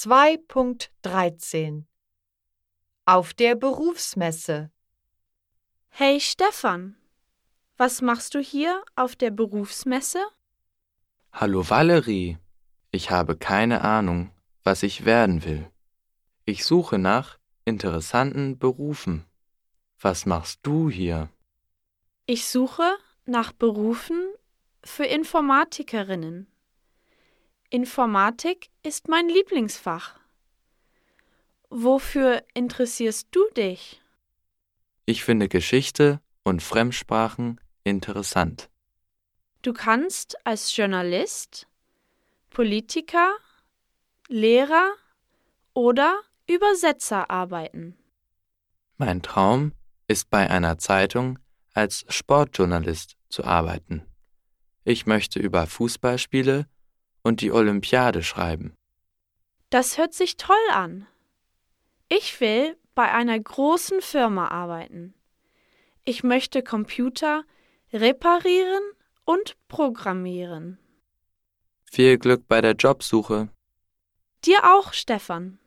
2.13 Auf der Berufsmesse Hey Stefan, was machst du hier auf der Berufsmesse? Hallo Valerie, ich habe keine Ahnung, was ich werden will. Ich suche nach interessanten Berufen. Was machst du hier? Ich suche nach Berufen für Informatikerinnen. Informatik ist mein Lieblingsfach. Wofür interessierst du dich? Ich finde Geschichte und Fremdsprachen interessant. Du kannst als Journalist, Politiker, Lehrer oder Übersetzer arbeiten. Mein Traum ist bei einer Zeitung als Sportjournalist zu arbeiten. Ich möchte über Fußballspiele und die Olympiade schreiben. Das hört sich toll an. Ich will bei einer großen Firma arbeiten. Ich möchte Computer reparieren und programmieren. Viel Glück bei der Jobsuche. Dir auch, Stefan.